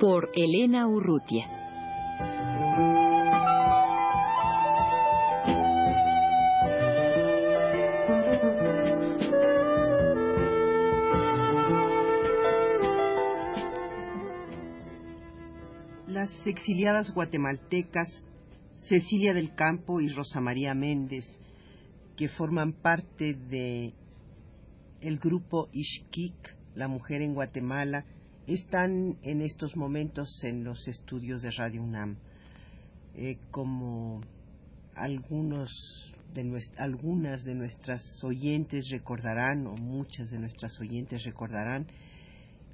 Por Elena Urrutia. Las exiliadas guatemaltecas Cecilia del Campo y Rosa María Méndez, que forman parte de el grupo Ishkik, la mujer en Guatemala, están en estos momentos en los estudios de Radio UNAM. Eh, como algunos de algunas de nuestras oyentes recordarán, o muchas de nuestras oyentes recordarán,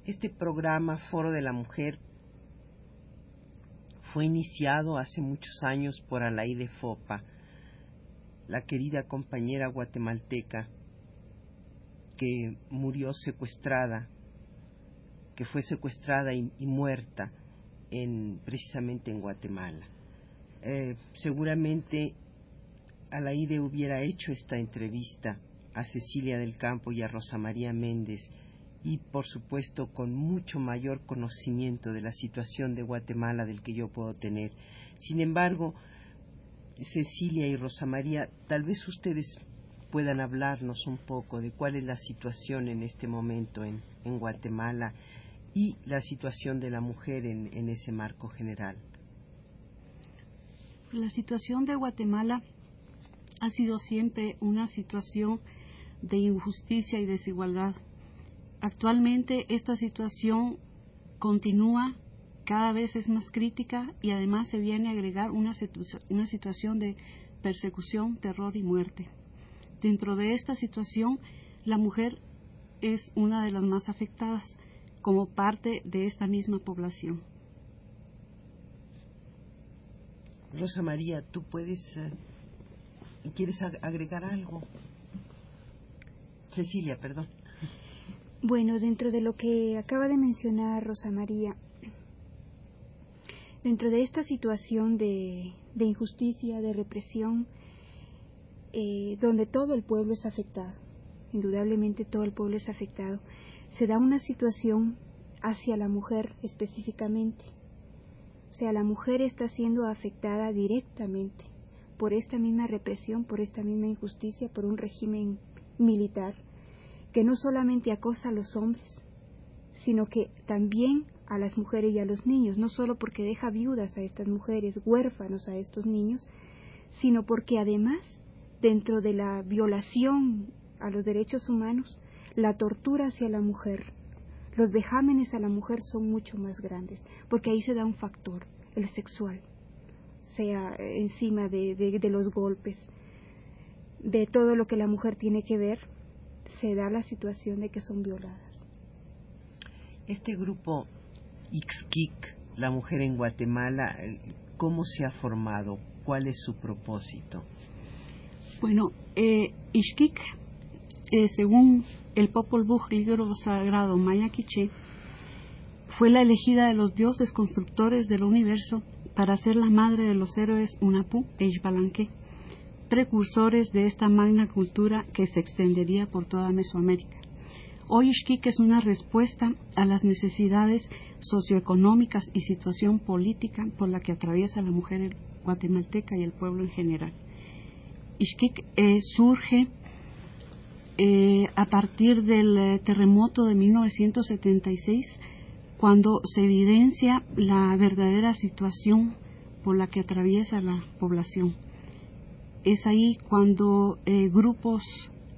este programa Foro de la Mujer fue iniciado hace muchos años por Alaide Fopa, la querida compañera guatemalteca que murió secuestrada, que fue secuestrada y, muerta en, precisamente en Guatemala. Eh, seguramente Alaide hubiera hecho esta entrevista a Cecilia del Campo y a Rosa María Méndez y por supuesto con mucho mayor conocimiento de la situación de Guatemala del que yo puedo tener. Sin embargo, Cecilia y Rosa María, tal vez ustedes puedan hablarnos un poco de cuál es la situación en este momento en, Guatemala y la situación de la mujer en, en ese marco general. La situación de Guatemala ha sido siempre una situación de injusticia y desigualdad Actualmente esta situación continúa, cada vez es más crítica y además se viene a agregar una, una situación de persecución, terror y muerte. Dentro de esta situación, la mujer es una de las más afectadas como parte de esta misma población. Rosa María, ¿tú puedes, eh, quieres agregar algo? Cecilia, perdón. Bueno, dentro de lo que acaba de mencionar Rosa María, dentro de esta situación de, injusticia, de represión, eh, donde todo el pueblo es afectado, indudablemente todo el pueblo es afectado, se da una situación hacia la mujer específicamente. O sea, la mujer está siendo afectada directamente por esta misma represión, por esta misma injusticia, por un régimen militar que no solamente acosa a los hombres, sino que también a las mujeres y a los niños, no solo porque deja viudas a estas mujeres, huérfanos a estos niños, sino porque además, dentro de la violación a los derechos humanos, la tortura hacia la mujer, los vejámenes a la mujer son mucho más grandes, porque ahí se da un factor, el sexual, sea encima de, de los golpes, de todo lo que la mujer tiene que ver se da la situación de que son violadas. Este grupo Ixquic, la mujer en Guatemala, ¿cómo se ha formado? ¿Cuál es su propósito? Bueno, eh, Ixquic, eh, según el Popol Vuh, libro sagrado maya quiché, fue la elegida de los dioses constructores del universo para ser la madre de los héroes Unapu e Ixbalanque precursores de esta magna cultura que se extendería por toda Mesoamérica. Hoy Ixquique es una respuesta a las necesidades socioeconómicas y situación política por la que atraviesa la mujer guatemalteca y el pueblo en general. Ixquique eh, surge eh, a partir del eh, terremoto de 1976, cuando se evidencia la verdadera situación por la que atraviesa la población es ahí cuando eh, grupos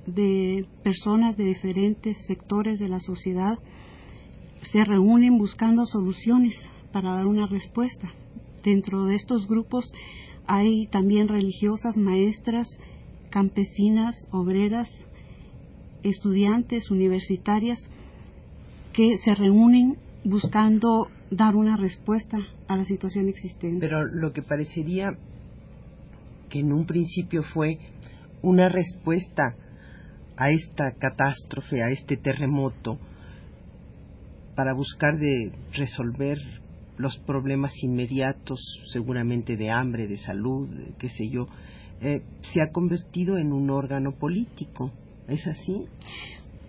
de personas de diferentes sectores de la sociedad se reúnen buscando soluciones para dar una respuesta. Dentro de estos grupos hay también religiosas, maestras, campesinas, obreras, estudiantes, universitarias, que se reúnen buscando dar una respuesta a la situación existente. Pero lo que parecería que en un principio fue una respuesta a esta catástrofe, a este terremoto, para buscar de resolver los problemas inmediatos, seguramente de hambre, de salud, qué sé yo, eh, se ha convertido en un órgano político. ¿Es así?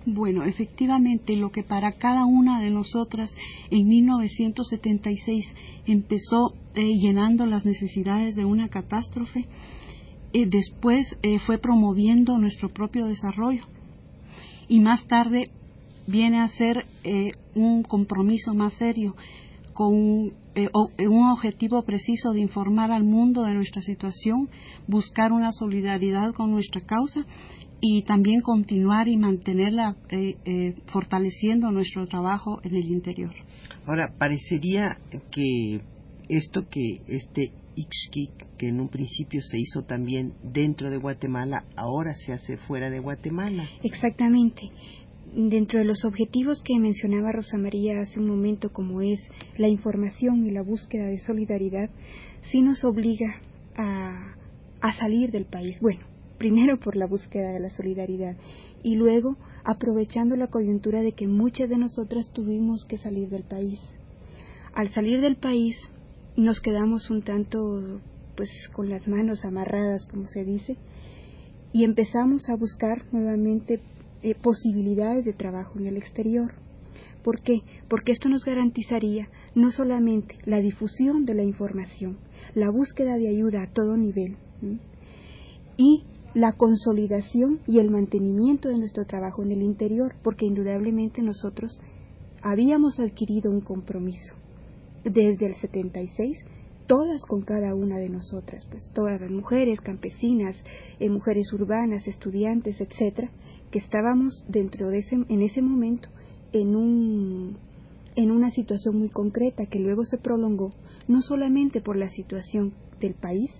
Bueno, efectivamente, lo que para cada una de nosotras en 1976 empezó eh, llenando las necesidades de una catástrofe, eh, después fue promoviendo nuestro propio desarrollo. Y más tarde viene a ser eh, un compromiso más serio con eh, eh, un objetivo preciso de informar al mundo de nuestra situación, buscar una solidaridad con nuestra causa y también continuar y mantenerla fortaleciendo nuestro trabajo en el interior. Ahora, parecería que esto que este Ixquic, que en un principio se hizo también dentro de Guatemala, ahora se hace fuera de Guatemala. Exactamente dentro de los objetivos que mencionaba Rosa María hace un momento, como es la información y la búsqueda de solidaridad, sí nos obliga a, a salir del país. Bueno, primero por la búsqueda de la solidaridad y luego aprovechando la coyuntura de que muchas de nosotras tuvimos que salir del país. Al salir del país nos quedamos un tanto pues con las manos amarradas, como se dice, y empezamos a buscar nuevamente eh, posibilidades de trabajo en el exterior. ¿Por qué? Porque esto nos garantizaría no solamente la difusión de la información, la búsqueda de ayuda a todo nivel y la consolidación y el mantenimiento de nuestro trabajo en el interior, porque indudablemente nosotros habíamos adquirido un compromiso. Desde el 76 todas con cada una de nosotras, pues todas las mujeres, campesinas, eh, mujeres urbanas, estudiantes, etcétera, que estábamos dentro de ese, en ese momento en un en una situación muy concreta que luego se prolongó no solamente por la situación del país,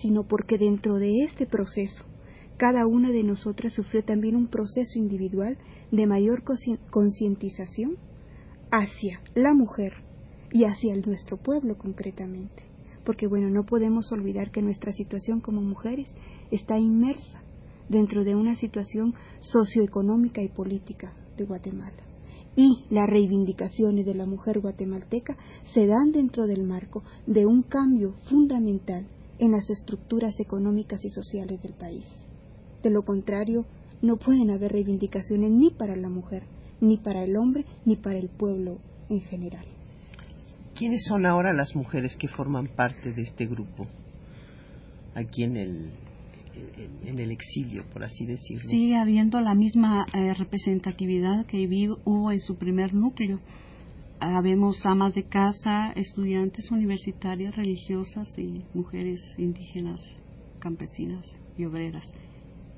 sino porque dentro de este proceso cada una de nosotras sufrió también un proceso individual de mayor concientización hacia la mujer y hacia nuestro pueblo concretamente porque bueno, no podemos olvidar que nuestra situación como mujeres está inmersa dentro de una situación socioeconómica y política de Guatemala. Y las reivindicaciones de la mujer guatemalteca se dan dentro del marco de un cambio fundamental en las estructuras económicas y sociales del país. De lo contrario, no pueden haber reivindicaciones ni para la mujer, ni para el hombre, ni para el pueblo en general. ¿Quiénes son ahora las mujeres que forman parte de este grupo? Aquí en el, en el exilio, por así decirlo. Sigue habiendo la misma eh, representatividad que hubo en su primer núcleo. Habemos amas de casa, estudiantes universitarias, religiosas y mujeres indígenas, campesinas y obreras.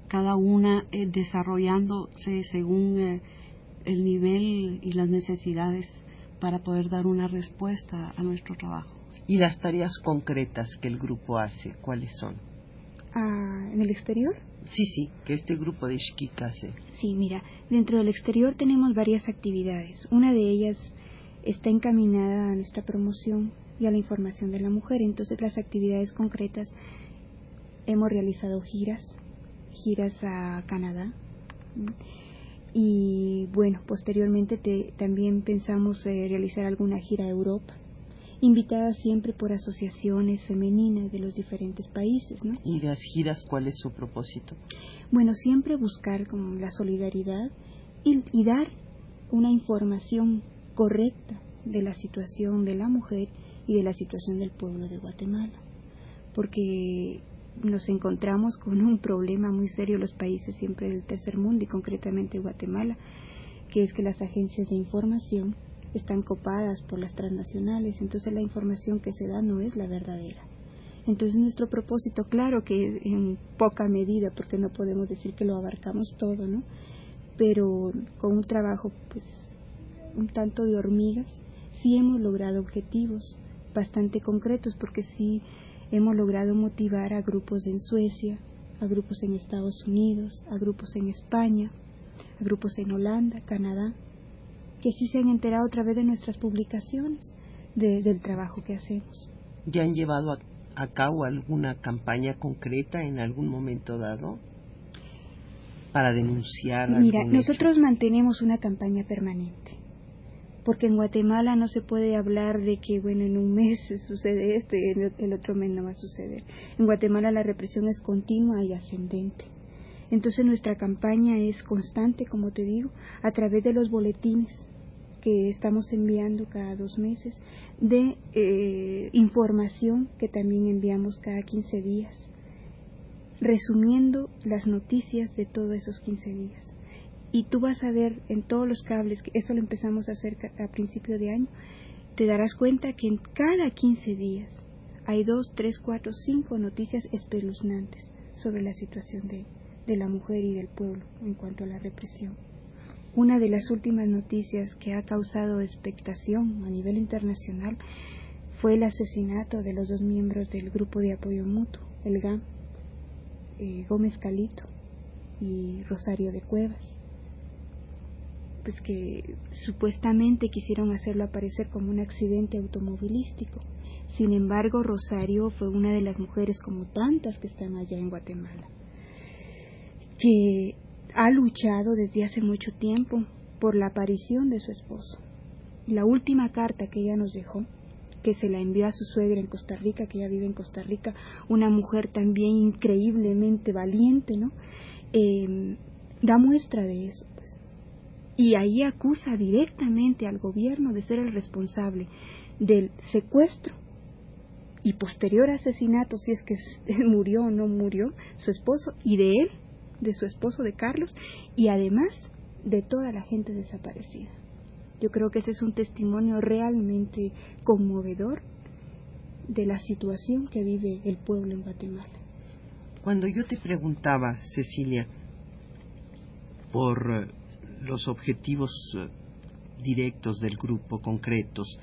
Cada una eh, desarrollándose según eh, el nivel y las necesidades para poder dar una respuesta a nuestro trabajo. ¿Y las tareas concretas que el grupo hace, cuáles son? Ah, ¿En el exterior? Sí, sí, que este grupo de Ishkik hace. Sí, mira, dentro del exterior tenemos varias actividades. Una de ellas está encaminada a nuestra promoción y a la información de la mujer. Entonces, las actividades concretas hemos realizado giras, giras a Canadá. Y bueno, posteriormente también pensamos eh, realizar alguna gira a Europa, invitada siempre por asociaciones femeninas de los diferentes países. ¿no? ¿Y las giras cuál es su propósito? Bueno, siempre buscar como la solidaridad y, y dar una información correcta de la situación de la mujer y de la situación del pueblo de Guatemala. Porque nos encontramos con un problema muy serio los países siempre del tercer mundo y concretamente Guatemala, que es que las agencias de información están copadas por las transnacionales, entonces la información que se da no es la verdadera. Entonces nuestro propósito, claro que en poca medida, porque no podemos decir que lo abarcamos todo, ¿no? Pero con un trabajo, pues, un tanto de hormigas, sí hemos logrado objetivos bastante concretos, porque sí Hemos logrado motivar a grupos en Suecia, a grupos en Estados Unidos, a grupos en España, a grupos en Holanda, Canadá, que sí se han enterado a través de nuestras publicaciones del trabajo que hacemos. ¿Ya han llevado a, a cabo alguna campaña concreta en algún momento dado? para denunciar. Mira, nosotros mantenemos una campaña permanente, porque en Guatemala no se puede hablar de que, bueno, en un mes sucede esto y en el otro mes no va a suceder. En Guatemala la represión es continua y ascendente. Entonces nuestra campaña es constante, como te digo, a través de los boletines que estamos enviando cada dos meses, de eh, información que también enviamos cada 15 días resumiendo las noticias de todos esos 15 días. Y tú vas a ver en todos los cables, que eso lo empezamos a hacer a principio de año, te darás cuenta que en cada 15 días hay dos, tres, cuatro, cinco noticias espeluznantes sobre la situación de, de la mujer y del pueblo en cuanto a la represión. Una de las últimas noticias que ha causado expectación a nivel internacional fue el asesinato de los dos miembros del Grupo de Apoyo Mutuo, el GAM, eh, Gómez Calito y Rosario de Cuevas, pues que supuestamente quisieron hacerlo aparecer como un accidente automovilístico. Sin embargo, Rosario fue una de las mujeres como tantas que están allá en Guatemala, que ha luchado desde hace mucho tiempo por la aparición de su esposo. La última carta que ella nos dejó que se la envió a su suegra en Costa Rica, que ella vive en Costa Rica, una mujer también increíblemente valiente, ¿no? Eh, da muestra de eso. Y ahí acusa directamente al gobierno de ser el responsable del secuestro y posterior asesinato, si es que murió o no murió, su esposo, y de él, de su esposo de Carlos, y además de toda la gente desaparecida. Yo creo que ese es un testimonio realmente conmovedor de la situación que vive el pueblo en Guatemala. Cuando yo te preguntaba, Cecilia, por eh, los objetivos eh, directos del grupo, concretos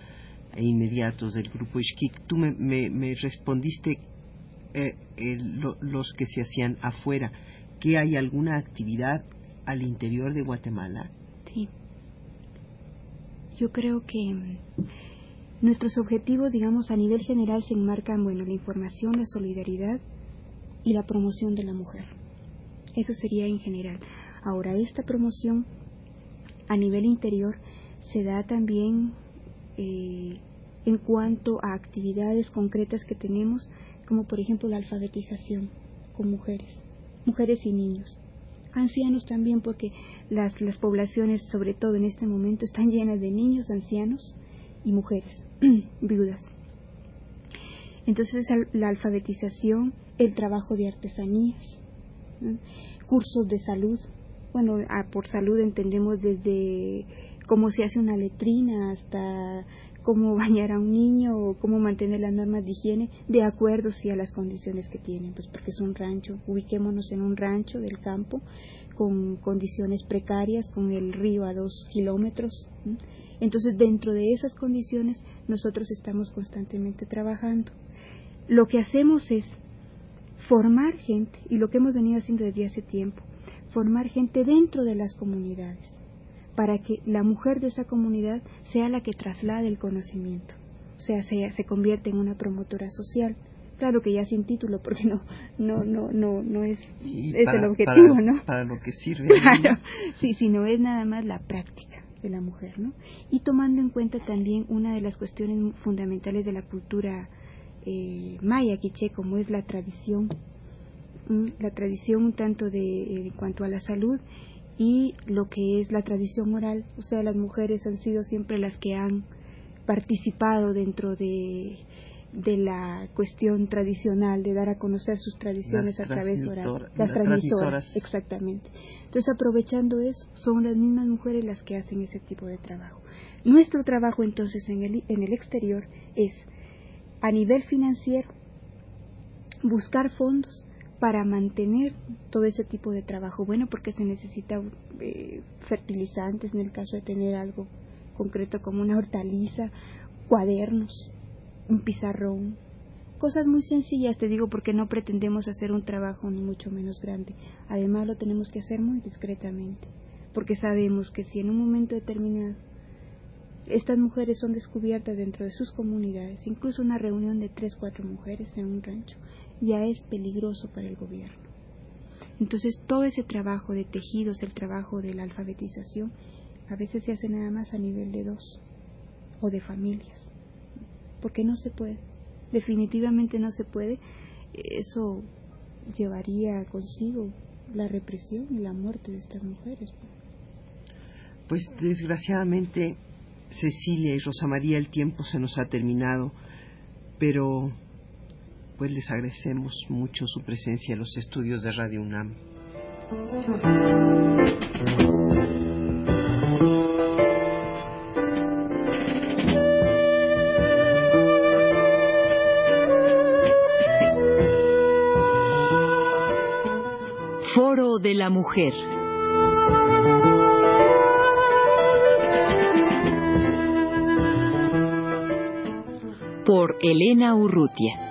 e inmediatos del grupo Ishkik, tú me, respondiste eh, los que se hacían afuera, que hay alguna actividad al interior de Guatemala. Sí yo creo que mm, nuestros objetivos, digamos, a nivel general se enmarcan, bueno, la información, la solidaridad y la promoción de la mujer. Eso sería en general. Ahora, esta promoción a nivel interior se da también eh, en cuanto a actividades concretas que tenemos, como por ejemplo la alfabetización con mujeres, mujeres y niños ancianos también, porque las, las poblaciones, sobre todo en este momento, están llenas de niños, ancianos y mujeres, viudas. Entonces la alfabetización, el trabajo de artesanías, cursos de salud. Bueno, por salud entendemos desde cómo se hace una letrina hasta cómo bañar a un niño o cómo mantener las normas de higiene de acuerdo sí a las condiciones que tienen, pues porque es un rancho, ubiquémonos en un rancho del campo con condiciones precarias, con el río a dos kilómetros. Entonces, dentro de esas condiciones, nosotros estamos constantemente trabajando. Lo que hacemos es formar gente, y lo que hemos venido haciendo desde hace tiempo, formar gente dentro de las comunidades para que la mujer de esa comunidad sea la que traslade el conocimiento, o sea, se, se convierte en una promotora social. Claro que ya sin título, porque no, no, no, no, no es, es el objetivo, ¿no? Para lo que sirve. Claro, sí, sino es nada más la práctica de la mujer, ¿no? Y tomando en cuenta también una de las cuestiones fundamentales de la cultura eh, maya quiché, como es la tradición, la tradición tanto de eh, en cuanto a la salud y lo que es la tradición oral, o sea, las mujeres han sido siempre las que han participado dentro de, de la cuestión tradicional de dar a conocer sus tradiciones a través oral, las transmisoras, exactamente. Entonces, aprovechando eso, son las mismas mujeres las que hacen ese tipo de trabajo. Nuestro trabajo entonces en el, en el exterior es a nivel financiero buscar fondos para mantener todo ese tipo de trabajo. Bueno, porque se necesita eh, fertilizantes en el caso de tener algo concreto como una hortaliza, cuadernos, un pizarrón, cosas muy sencillas, te digo, porque no pretendemos hacer un trabajo ni mucho menos grande. Además lo tenemos que hacer muy discretamente, porque sabemos que si en un momento determinado estas mujeres son descubiertas dentro de sus comunidades, incluso una reunión de tres, cuatro mujeres en un rancho, ya es peligroso para el gobierno. Entonces todo ese trabajo de tejidos, el trabajo de la alfabetización, a veces se hace nada más a nivel de dos o de familias, porque no se puede, definitivamente no se puede, eso llevaría consigo la represión y la muerte de estas mujeres. Pues desgraciadamente, Cecilia y Rosa María, el tiempo se nos ha terminado, pero pues les agradecemos mucho su presencia en los estudios de Radio UNAM. Foro de la Mujer. Por Elena Urrutia.